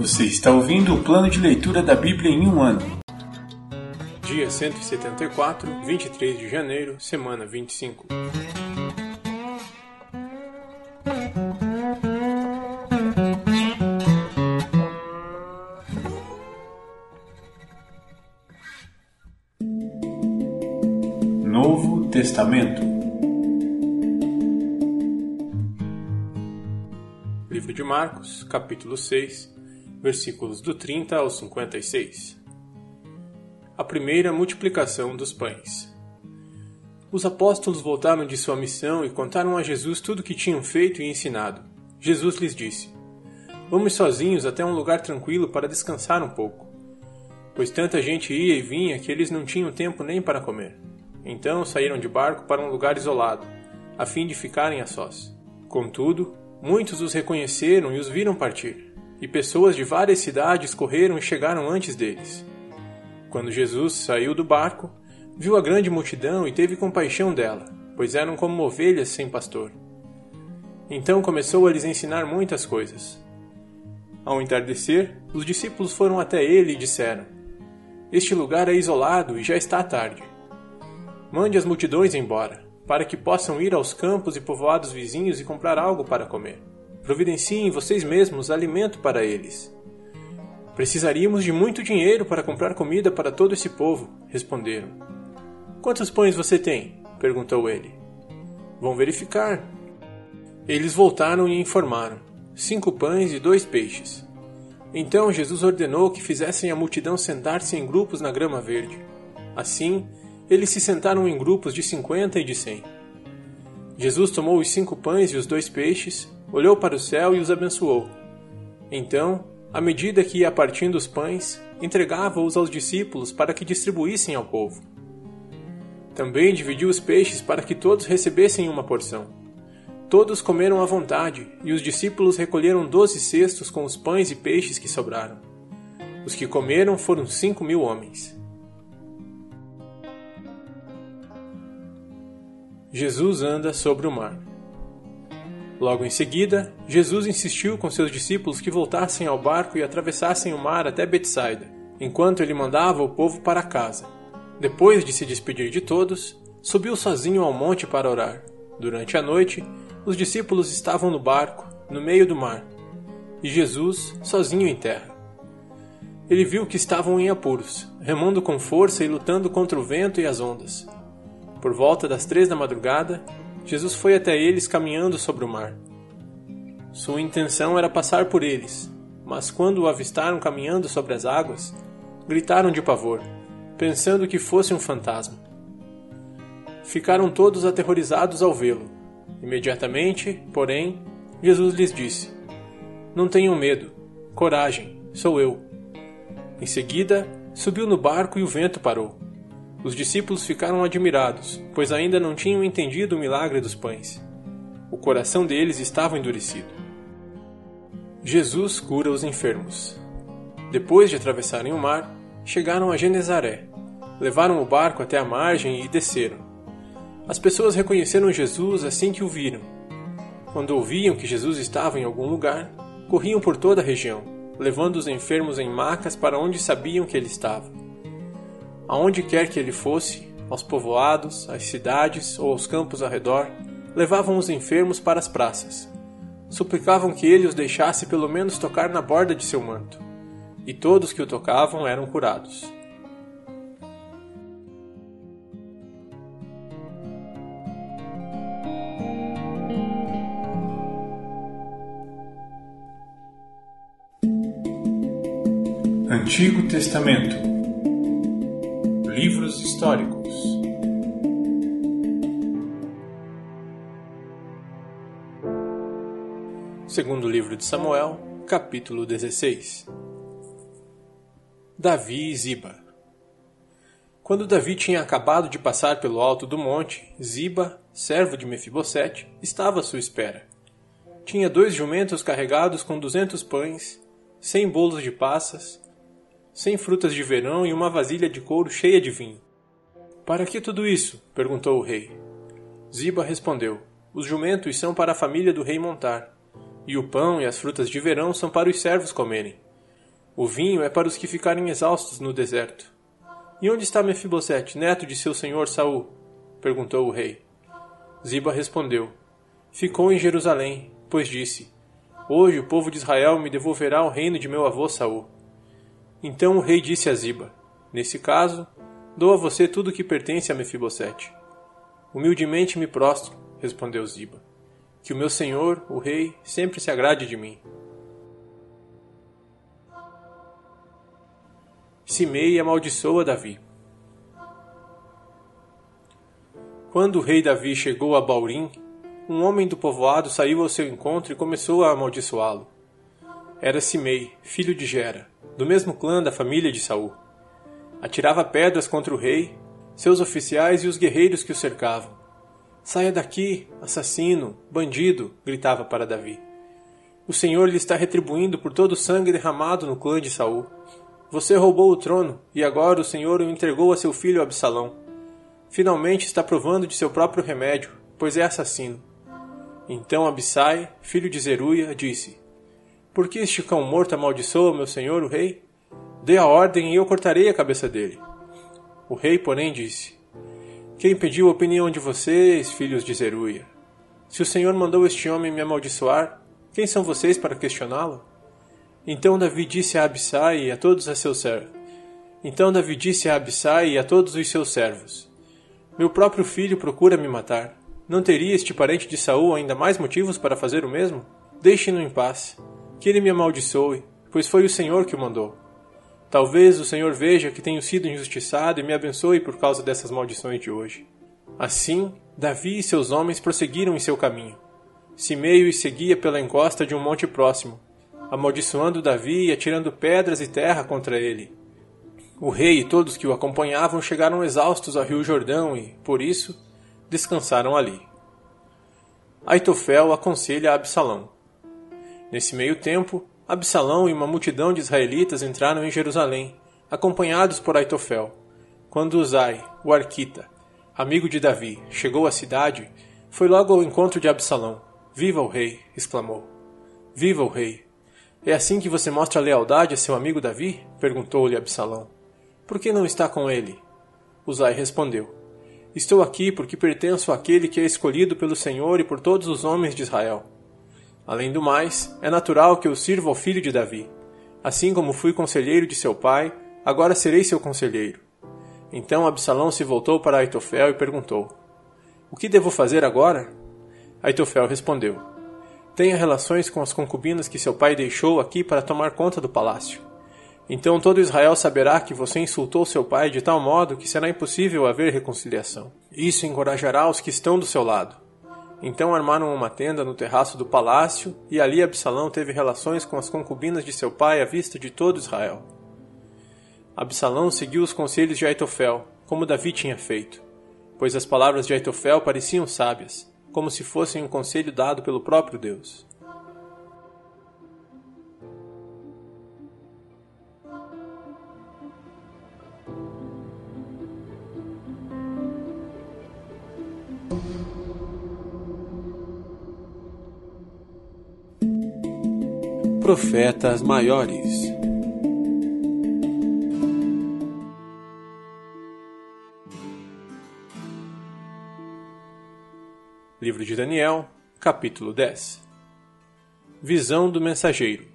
Você está ouvindo o plano de leitura da Bíblia em um ano. Dia 174, 23 de janeiro, semana 25. Novo Testamento. Livro de Marcos, capítulo 6, versículos do 30 ao 56. A primeira multiplicação dos pães. Os apóstolos voltaram de sua missão e contaram a Jesus tudo o que tinham feito e ensinado. Jesus lhes disse: Vamos sozinhos até um lugar tranquilo para descansar um pouco, pois tanta gente ia e vinha que eles não tinham tempo nem para comer. Então saíram de barco para um lugar isolado, a fim de ficarem a sós. Contudo, muitos os reconheceram e os viram partir, e pessoas de várias cidades correram e chegaram antes deles. Quando Jesus saiu do barco, viu a grande multidão e teve compaixão dela, pois eram como ovelhas sem pastor. Então começou a lhes ensinar muitas coisas. Ao entardecer, os discípulos foram até ele e disseram: Este lugar é isolado e já está tarde. Mande as multidões embora, para que possam ir aos campos e povoados vizinhos e comprar algo para comer. Providenciem vocês mesmos alimento para eles. Precisaríamos de muito dinheiro para comprar comida para todo esse povo, responderam. Quantos pães você tem? perguntou ele. Vão verificar. Eles voltaram e informaram: cinco pães e dois peixes. Então Jesus ordenou que fizessem a multidão sentar-se em grupos na grama verde. Assim, eles se sentaram em grupos de cinquenta e de cem. Jesus tomou os cinco pães e os dois peixes, olhou para o céu e os abençoou. Então, à medida que ia partindo os pães, entregava-os aos discípulos para que distribuíssem ao povo. Também dividiu os peixes para que todos recebessem uma porção. Todos comeram à vontade, e os discípulos recolheram doze cestos com os pães e peixes que sobraram. Os que comeram foram cinco mil homens. Jesus anda sobre o mar. Logo em seguida, Jesus insistiu com seus discípulos que voltassem ao barco e atravessassem o mar até Betsaida, enquanto ele mandava o povo para casa. Depois de se despedir de todos, subiu sozinho ao monte para orar. Durante a noite, os discípulos estavam no barco, no meio do mar, e Jesus sozinho em terra. Ele viu que estavam em apuros, remando com força e lutando contra o vento e as ondas. Por volta das três da madrugada, Jesus foi até eles caminhando sobre o mar. Sua intenção era passar por eles, mas quando o avistaram caminhando sobre as águas, gritaram de pavor, pensando que fosse um fantasma. Ficaram todos aterrorizados ao vê-lo. Imediatamente, porém, Jesus lhes disse: Não tenham medo, coragem, sou eu. Em seguida, subiu no barco e o vento parou. Os discípulos ficaram admirados, pois ainda não tinham entendido o milagre dos pães. O coração deles estava endurecido. Jesus cura os enfermos. Depois de atravessarem o mar, chegaram a Genezaré. Levaram o barco até a margem e desceram. As pessoas reconheceram Jesus assim que o viram. Quando ouviam que Jesus estava em algum lugar, corriam por toda a região, levando os enfermos em macas para onde sabiam que ele estava. Aonde quer que ele fosse, aos povoados, às cidades ou aos campos ao redor, levavam os enfermos para as praças. Suplicavam que ele os deixasse pelo menos tocar na borda de seu manto. E todos que o tocavam eram curados. Antigo Testamento Livros históricos. Segundo livro de Samuel, capítulo 16. Davi e Ziba. Quando Davi tinha acabado de passar pelo alto do monte, Ziba, servo de Mefibosete, estava à sua espera. Tinha dois jumentos carregados com duzentos pães, cem bolos de passas, cem frutas de verão e uma vasilha de couro cheia de vinho. Para que tudo isso? perguntou o rei. Ziba respondeu: Os jumentos são para a família do rei montar, e o pão e as frutas de verão são para os servos comerem. O vinho é para os que ficarem exaustos no deserto. E onde está Mefibosete, neto de seu senhor Saul? perguntou o rei. Ziba respondeu: Ficou em Jerusalém, pois disse: Hoje o povo de Israel me devolverá o reino de meu avô Saul. Então o rei disse a Ziba: Nesse caso, dou a você tudo o que pertence a Mefibosete. Humildemente me prostro, respondeu Ziba. Que o meu senhor, o rei, sempre se agrade de mim. Simei amaldiçoa Davi. Quando o rei Davi chegou a Baurim, um homem do povoado saiu ao seu encontro e começou a amaldiçoá-lo. Era Simei, filho de Gera, do mesmo clã da família de Saul. Atirava pedras contra o rei, seus oficiais e os guerreiros que o cercavam. Saia daqui, assassino, bandido! gritava para Davi. O Senhor lhe está retribuindo por todo o sangue derramado no clã de Saul. Você roubou o trono, e agora o Senhor o entregou a seu filho Absalão. Finalmente está provando de seu próprio remédio, pois é assassino. Então Abissai, filho de Zeruia, disse: Por que este cão morto amaldiçoa meu senhor, o rei? Dê a ordem e eu cortarei a cabeça dele. O rei, porém, disse: Quem pediu a opinião de vocês, filhos de Zeruia? Se o Senhor mandou este homem me amaldiçoar, quem são vocês para questioná-lo? Então Davi disse a Abissai e a todos os seus servos. Então Davi disse a Abissai e a todos os seus servos: Meu próprio filho procura me matar. Não teria este parente de Saul ainda mais motivos para fazer o mesmo? Deixe-no em paz. Que ele me amaldiçoe, pois foi o Senhor que o mandou. Talvez o Senhor veja que tenho sido injustiçado e me abençoe por causa dessas maldições de hoje. Assim, Davi e seus homens prosseguiram em seu caminho. Simeio os seguia pela encosta de um monte próximo, amaldiçoando Davi e atirando pedras e terra contra ele. O rei e todos que o acompanhavam chegaram exaustos ao rio Jordão e, por isso, descansaram ali. Aitofel aconselha Absalão. Nesse meio tempo, Absalão e uma multidão de israelitas entraram em Jerusalém, acompanhados por Aitofel. Quando Uzai, o arquita, amigo de Davi, chegou à cidade, foi logo ao encontro de Absalão. Viva o rei! exclamou. Viva o rei! É assim que você mostra lealdade a seu amigo Davi? perguntou-lhe Absalão. Por que não está com ele? Uzai respondeu: Estou aqui porque pertenço àquele que é escolhido pelo Senhor e por todos os homens de Israel. Além do mais, é natural que eu sirva ao filho de Davi. Assim como fui conselheiro de seu pai, agora serei seu conselheiro. Então Absalão se voltou para Aitofel e perguntou: O que devo fazer agora? Aitofel respondeu: tenha relações com as concubinas que seu pai deixou aqui para tomar conta do palácio. Então todo Israel saberá que você insultou seu pai de tal modo que será impossível haver reconciliação. Isso encorajará os que estão do seu lado. Então armaram uma tenda no terraço do palácio, e ali Absalão teve relações com as concubinas de seu pai à vista de todo Israel. Absalão seguiu os conselhos de Aitofel, como Davi tinha feito, pois as palavras de Aitofel pareciam sábias como se fossem um conselho dado pelo próprio Deus. Profetas Maiores Livro de Daniel, capítulo 10 Visão do mensageiro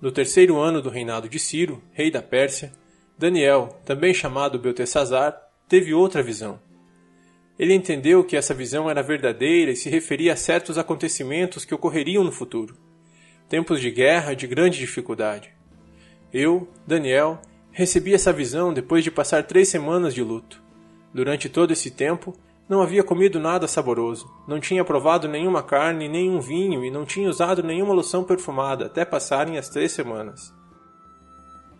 No terceiro ano do reinado de Ciro, rei da Pérsia, Daniel, também chamado Beltesazar, teve outra visão. Ele entendeu que essa visão era verdadeira e se referia a certos acontecimentos que ocorreriam no futuro. Tempos de guerra de grande dificuldade. Eu, Daniel, recebi essa visão depois de passar três semanas de luto. Durante todo esse tempo, não havia comido nada saboroso, não tinha provado nenhuma carne, nenhum vinho e não tinha usado nenhuma loção perfumada até passarem as três semanas.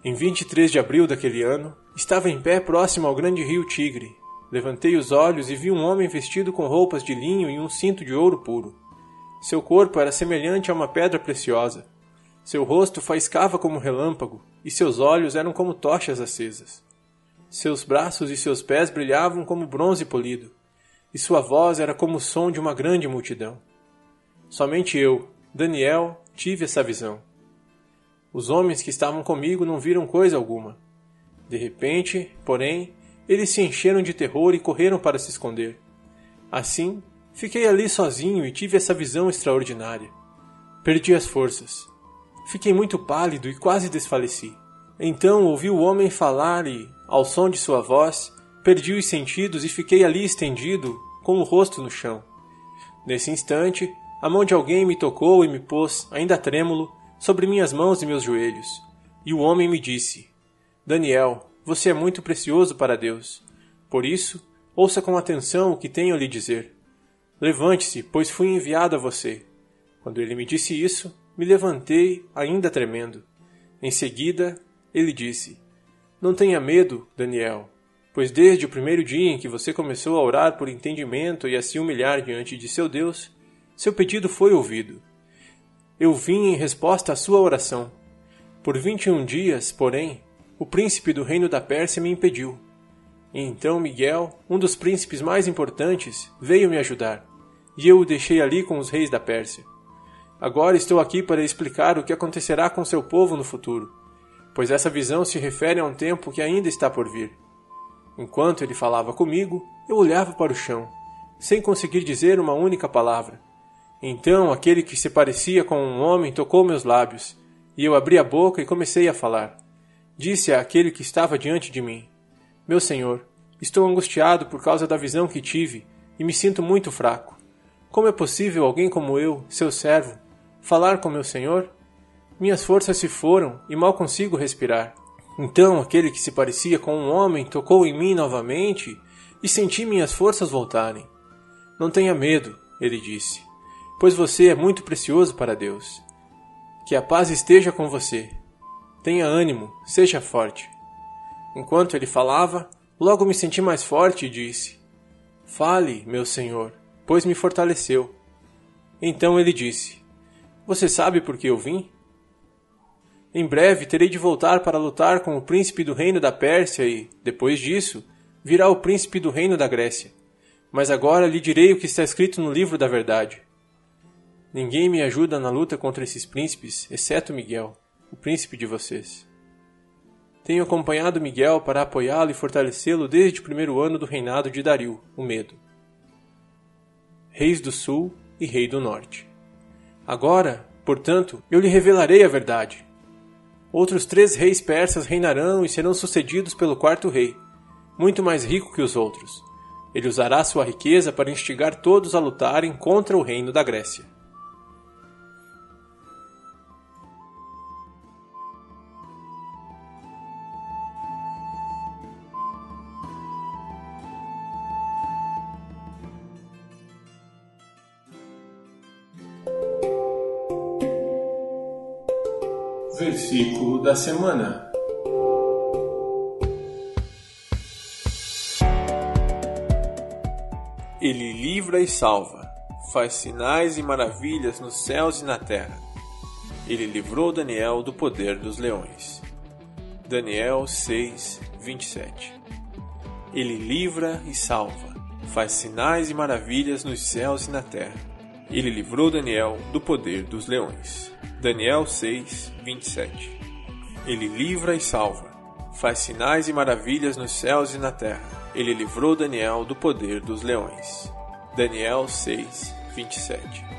Em 23 de abril daquele ano, estava em pé próximo ao grande rio Tigre. Levantei os olhos e vi um homem vestido com roupas de linho e um cinto de ouro puro. Seu corpo era semelhante a uma pedra preciosa. Seu rosto faiscava como relâmpago, e seus olhos eram como tochas acesas. Seus braços e seus pés brilhavam como bronze polido e sua voz era como o som de uma grande multidão. Somente eu, Daniel, tive essa visão. Os homens que estavam comigo não viram coisa alguma. De repente, porém, eles se encheram de terror e correram para se esconder. Assim, fiquei ali sozinho e tive essa visão extraordinária. Perdi as forças. Fiquei muito pálido e quase desfaleci. Então ouvi o homem falar e, ao som de sua voz, perdi os sentidos e fiquei ali estendido, com o rosto no chão. Nesse instante, a mão de alguém me tocou e me pôs, ainda trêmulo, sobre minhas mãos e meus joelhos. E o homem me disse: Daniel, você é muito precioso para Deus. Por isso, ouça com atenção o que tenho a lhe dizer. Levante-se, pois fui enviado a você. Quando ele me disse isso, me levantei, ainda tremendo. Em seguida, ele disse: Não tenha medo, Daniel, pois desde o primeiro dia em que você começou a orar por entendimento e a se humilhar diante de seu Deus, seu pedido foi ouvido. Eu vim em resposta à sua oração. Por vinte e um dias, porém, o príncipe do reino da Pérsia me impediu. E então Miguel, um dos príncipes mais importantes, veio me ajudar, e eu o deixei ali com os reis da Pérsia. Agora estou aqui para explicar o que acontecerá com seu povo no futuro, pois essa visão se refere a um tempo que ainda está por vir. Enquanto ele falava comigo, eu olhava para o chão, sem conseguir dizer uma única palavra. Então aquele que se parecia com um homem tocou meus lábios, e eu abri a boca e comecei a falar. Disse àquele que estava diante de mim: Meu senhor, estou angustiado por causa da visão que tive e me sinto muito fraco. Como é possível alguém como eu, seu servo, falar com meu senhor? Minhas forças se foram e mal consigo respirar. Então aquele que se parecia com um homem tocou em mim novamente e senti minhas forças voltarem. Não tenha medo, ele disse, pois você é muito precioso para Deus. Que a paz esteja com você. Tenha ânimo, seja forte. Enquanto ele falava, logo me senti mais forte e disse: Fale, meu senhor, pois me fortaleceu. Então ele disse: Você sabe por que eu vim? Em breve terei de voltar para lutar com o príncipe do reino da Pérsia e, depois disso, virá o príncipe do reino da Grécia. Mas agora lhe direi o que está escrito no livro da verdade. Ninguém me ajuda na luta contra esses príncipes, exceto Miguel o príncipe de vocês. Tenho acompanhado Miguel para apoiá-lo e fortalecê-lo desde o primeiro ano do reinado de Dario, o Medo. Reis do Sul e Rei do Norte. Agora, portanto, eu lhe revelarei a verdade. Outros três reis persas reinarão e serão sucedidos pelo quarto rei, muito mais rico que os outros. Ele usará sua riqueza para instigar todos a lutarem contra o reino da Grécia. Versículo da semana. Ele livra e salva, faz sinais e maravilhas nos céus e na terra. Ele livrou Daniel do poder dos leões. Daniel 6, 27 Ele livra e salva, faz sinais e maravilhas nos céus e na terra. Ele livrou Daniel do poder dos leões. Daniel 6, 27 Ele livra e salva, faz sinais e maravilhas nos céus e na terra. Ele livrou Daniel do poder dos leões. Daniel 6, 27